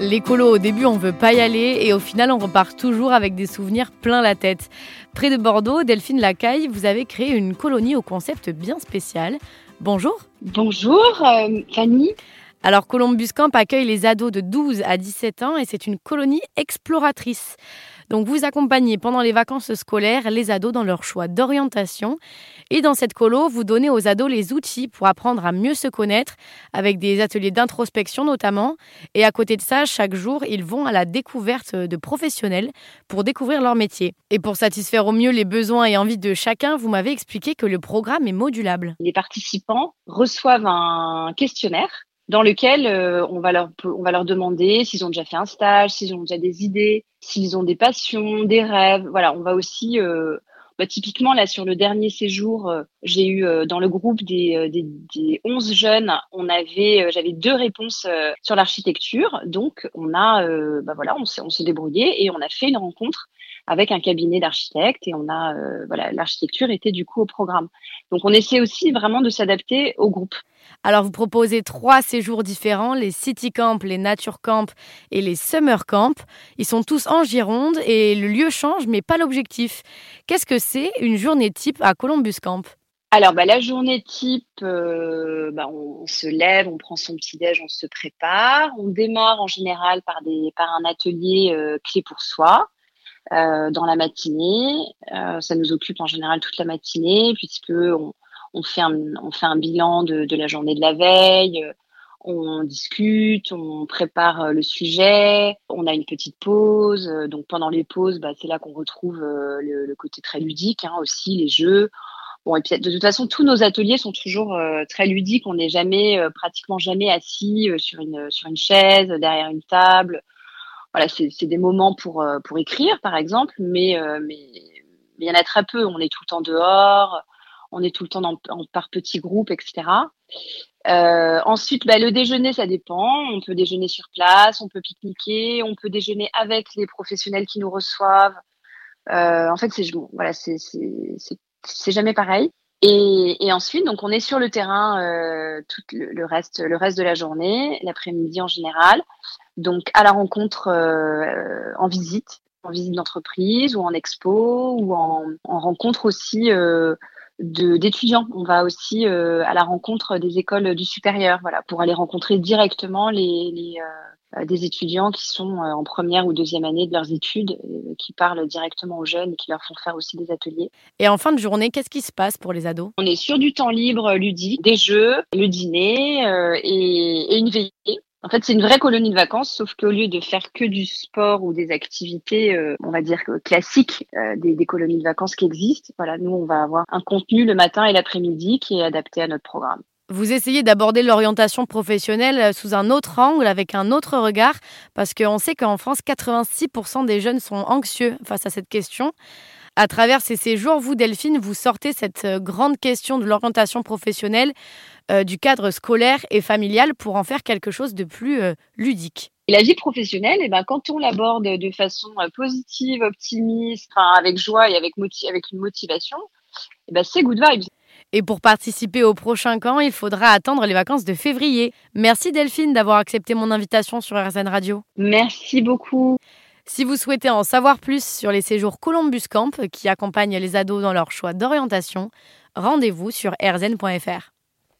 L'écolo, au début, on veut pas y aller et au final, on repart toujours avec des souvenirs plein la tête. Près de Bordeaux, Delphine Lacaille, vous avez créé une colonie au concept bien spécial. Bonjour. Bonjour, euh, Fanny. Alors, Columbus Camp accueille les ados de 12 à 17 ans et c'est une colonie exploratrice. Donc vous accompagnez pendant les vacances scolaires les ados dans leur choix d'orientation. Et dans cette colo, vous donnez aux ados les outils pour apprendre à mieux se connaître, avec des ateliers d'introspection notamment. Et à côté de ça, chaque jour, ils vont à la découverte de professionnels pour découvrir leur métier. Et pour satisfaire au mieux les besoins et envies de chacun, vous m'avez expliqué que le programme est modulable. Les participants reçoivent un questionnaire dans lequel euh, on, va leur, on va leur demander s'ils ont déjà fait un stage, s'ils ont déjà des idées, s'ils ont des passions, des rêves. Voilà, on va aussi, euh, bah, typiquement là sur le dernier séjour, euh, j'ai eu dans le groupe des, des, des 11 jeunes, on avait, j'avais deux réponses sur l'architecture. Donc on a, bah voilà, on s'est, on s'est débrouillé et on a fait une rencontre avec un cabinet d'architectes et on a, voilà, l'architecture était du coup au programme. Donc on essaie aussi vraiment de s'adapter au groupe. Alors vous proposez trois séjours différents, les City Camp, les Nature Camp et les Summer Camp. Ils sont tous en Gironde et le lieu change mais pas l'objectif. Qu'est-ce que c'est une journée type à Columbus Camp? Alors, bah, la journée type, euh, bah, on, se lève, on prend son petit déj, on se prépare. On démarre en général par, des, par un atelier euh, clé pour soi euh, dans la matinée. ça nous occupe en général toute la matinée puisque on, on fait un, on fait un bilan de, de la journée de la veille, on discute, on prépare euh, le sujet, on a une petite pause. Euh, donc pendant les pauses, bah, c'est là qu'on retrouve euh, le, côté très ludique hein, aussi, les jeux. Bon, et puis de toute façon, tous nos ateliers sont toujours très ludiques. On n'est jamais, pratiquement jamais assis sur une sur une chaise, derrière une table. Voilà, c'est des moments pour pour écrire, par exemple, mais mais il y en a très peu. On est tout le temps dehors on est tout le temps dans, par petits groupes, etc. Euh, ensuite, bah, le déjeuner, ça dépend. On peut déjeuner sur place, on peut pique-niquer, on peut déjeuner avec les professionnels qui nous reçoivent. Euh, en fait, c'est voilà, c'est jamais pareil. Et, et, ensuite, donc, on est sur le terrain euh, tout le, reste le reste de la journée, l'après-midi en général. Donc, à la rencontre euh, en visite, en visite d'entreprise ou en expo ou en, en rencontre aussi euh, d'étudiants. On va aussi euh, à la rencontre des écoles du supérieur, voilà, pour aller rencontrer directement les, les euh, des étudiants qui sont euh, en première ou deuxième année de leurs études, qui parlent directement aux jeunes et qui leur font faire aussi des ateliers. Et en fin de journée, qu'est-ce qui se passe pour les ados? On est sur du temps libre ludique, des jeux, le dîner et, et une veillée en fait, c'est une vraie colonie de vacances, sauf qu'au lieu de faire que du sport ou des activités, euh, on va dire classiques euh, des, colonies de vacances qui existent, voilà, nous, on va avoir un contenu le matin et l'après-midi qui est adapté à notre programme. Vous essayez d'aborder l'orientation professionnelle euh, sous un autre angle, avec un autre regard, parce qu'on sait qu'en France, 86% des jeunes sont anxieux face à cette question. À travers ces séjours, vous, Delphine, vous sortez cette grande question de l'orientation professionnelle euh, du cadre scolaire et familial pour en faire quelque chose de plus euh, ludique. la vie professionnelle, eh ben, quand on l'aborde de façon euh, positive, optimiste, avec joie et avec, avec une motivation, eh ben, c'est good vibes. Et pour participer au prochain camp, il faudra attendre les vacances de février. Merci Delphine d'avoir accepté mon invitation sur RZN Radio. Merci beaucoup. Si vous souhaitez en savoir plus sur les séjours Columbus Camp qui accompagnent les ados dans leur choix d'orientation, rendez-vous sur rzn.fr.